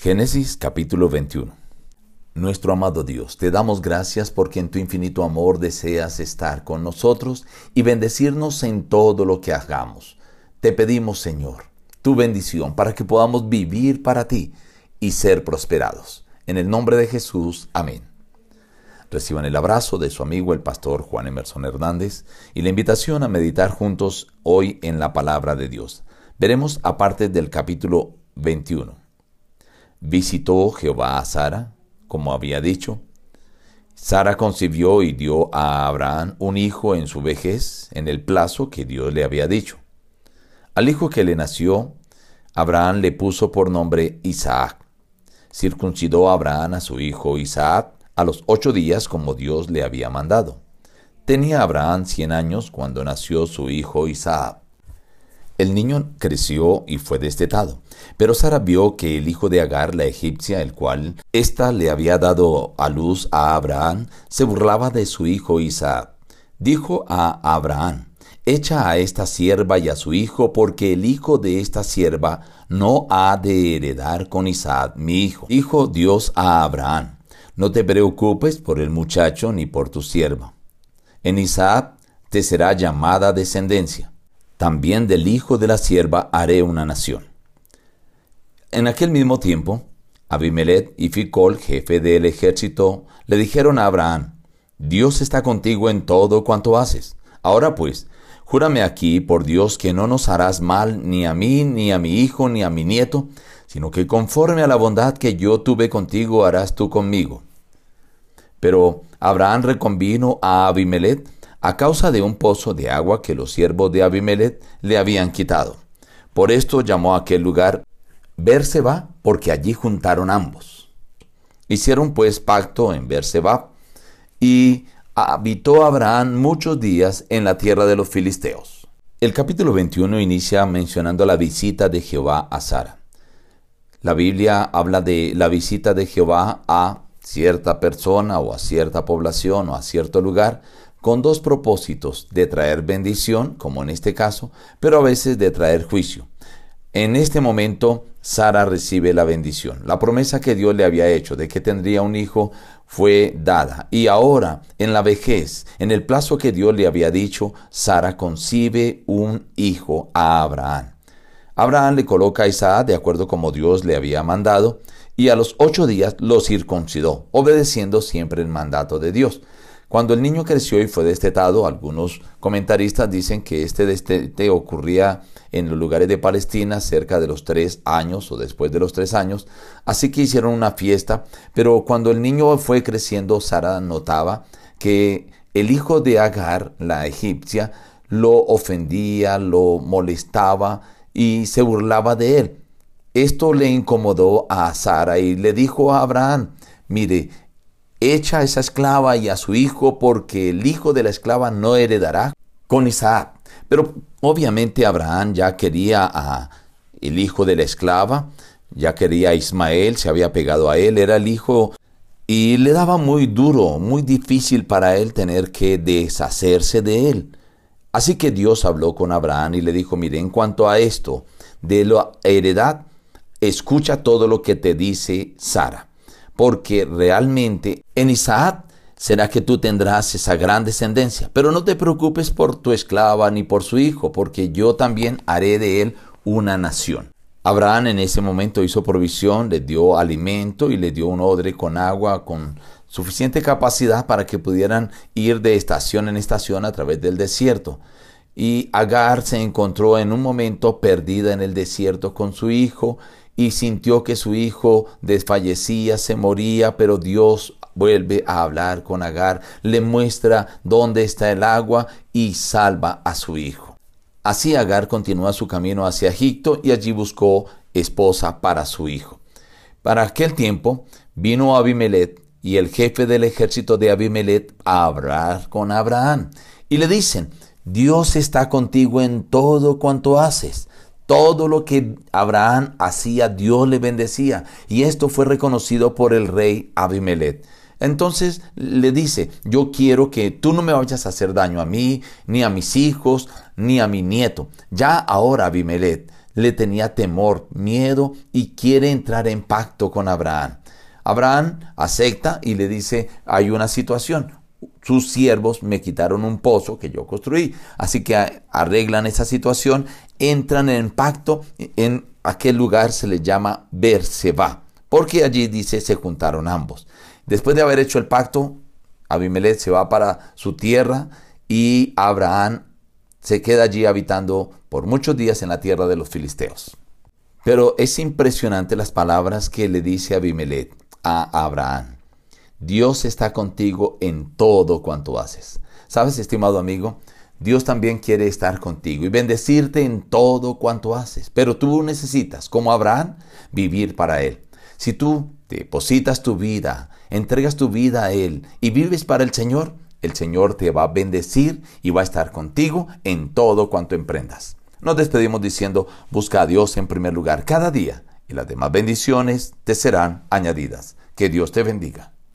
Génesis capítulo 21 Nuestro amado Dios, te damos gracias porque en tu infinito amor deseas estar con nosotros y bendecirnos en todo lo que hagamos. Te pedimos, Señor, tu bendición para que podamos vivir para ti y ser prosperados. En el nombre de Jesús, amén. Reciban el abrazo de su amigo el pastor Juan Emerson Hernández y la invitación a meditar juntos hoy en la palabra de Dios. Veremos aparte del capítulo 21 visitó Jehová a Sara, como había dicho. Sara concibió y dio a Abraham un hijo en su vejez, en el plazo que Dios le había dicho. Al hijo que le nació, Abraham le puso por nombre Isaac. Circuncidó a Abraham a su hijo Isaac a los ocho días como Dios le había mandado. Tenía Abraham cien años cuando nació su hijo Isaac. El niño creció y fue destetado. Pero Sara vio que el hijo de Agar, la egipcia, el cual ésta le había dado a luz a Abraham, se burlaba de su hijo Isaac. Dijo a Abraham, Echa a esta sierva y a su hijo, porque el hijo de esta sierva no ha de heredar con Isaac, mi hijo. Dijo Dios a Abraham, No te preocupes por el muchacho ni por tu sierva. En Isaac te será llamada descendencia también del hijo de la sierva haré una nación. En aquel mismo tiempo, Abimelech y Ficol, jefe del ejército, le dijeron a Abraham, Dios está contigo en todo cuanto haces. Ahora pues, júrame aquí por Dios que no nos harás mal ni a mí, ni a mi hijo, ni a mi nieto, sino que conforme a la bondad que yo tuve contigo harás tú conmigo. Pero Abraham reconvino a Abimelech a causa de un pozo de agua que los siervos de Abimelech le habían quitado. Por esto llamó a aquel lugar Berseba, porque allí juntaron ambos. Hicieron pues pacto en Berseba y habitó Abraham muchos días en la tierra de los filisteos. El capítulo 21 inicia mencionando la visita de Jehová a Sara. La Biblia habla de la visita de Jehová a cierta persona o a cierta población o a cierto lugar con dos propósitos, de traer bendición, como en este caso, pero a veces de traer juicio. En este momento, Sara recibe la bendición. La promesa que Dios le había hecho de que tendría un hijo fue dada. Y ahora, en la vejez, en el plazo que Dios le había dicho, Sara concibe un hijo a Abraham. Abraham le coloca a Isaac de acuerdo como Dios le había mandado, y a los ocho días lo circuncidó, obedeciendo siempre el mandato de Dios. Cuando el niño creció y fue destetado, algunos comentaristas dicen que este destete ocurría en los lugares de Palestina cerca de los tres años o después de los tres años, así que hicieron una fiesta, pero cuando el niño fue creciendo, Sara notaba que el hijo de Agar, la egipcia, lo ofendía, lo molestaba y se burlaba de él. Esto le incomodó a Sara y le dijo a Abraham, mire, echa a esa esclava y a su hijo, porque el hijo de la esclava no heredará con Isaac. Pero obviamente Abraham ya quería a el hijo de la esclava, ya quería a Ismael, se había pegado a él, era el hijo y le daba muy duro, muy difícil para él tener que deshacerse de él. Así que Dios habló con Abraham y le dijo, mire, en cuanto a esto de la heredad, escucha todo lo que te dice Sara porque realmente en Isaac será que tú tendrás esa gran descendencia. Pero no te preocupes por tu esclava ni por su hijo, porque yo también haré de él una nación. Abraham en ese momento hizo provisión, le dio alimento y le dio un odre con agua con suficiente capacidad para que pudieran ir de estación en estación a través del desierto. Y Agar se encontró en un momento perdida en el desierto con su hijo y sintió que su hijo desfallecía, se moría, pero Dios vuelve a hablar con Agar, le muestra dónde está el agua y salva a su hijo. Así Agar continúa su camino hacia Egipto y allí buscó esposa para su hijo. Para aquel tiempo vino Abimelech y el jefe del ejército de Abimelech a hablar con Abraham y le dicen, Dios está contigo en todo cuanto haces todo lo que Abraham hacía, Dios le bendecía. Y esto fue reconocido por el rey Abimelech. Entonces le dice, yo quiero que tú no me vayas a hacer daño a mí, ni a mis hijos, ni a mi nieto. Ya ahora Abimelech le tenía temor, miedo y quiere entrar en pacto con Abraham. Abraham acepta y le dice, hay una situación, sus siervos me quitaron un pozo que yo construí. Así que arreglan esa situación, entran en pacto, en aquel lugar se le llama Berseba, porque allí dice se juntaron ambos. Después de haber hecho el pacto, Abimelech se va para su tierra y Abraham se queda allí habitando por muchos días en la tierra de los filisteos. Pero es impresionante las palabras que le dice Abimelech a Abraham. Dios está contigo en todo cuanto haces. ¿Sabes, estimado amigo? Dios también quiere estar contigo y bendecirte en todo cuanto haces. Pero tú necesitas, como Abraham, vivir para Él. Si tú depositas tu vida, entregas tu vida a Él y vives para el Señor, el Señor te va a bendecir y va a estar contigo en todo cuanto emprendas. Nos despedimos diciendo, busca a Dios en primer lugar cada día y las demás bendiciones te serán añadidas. Que Dios te bendiga.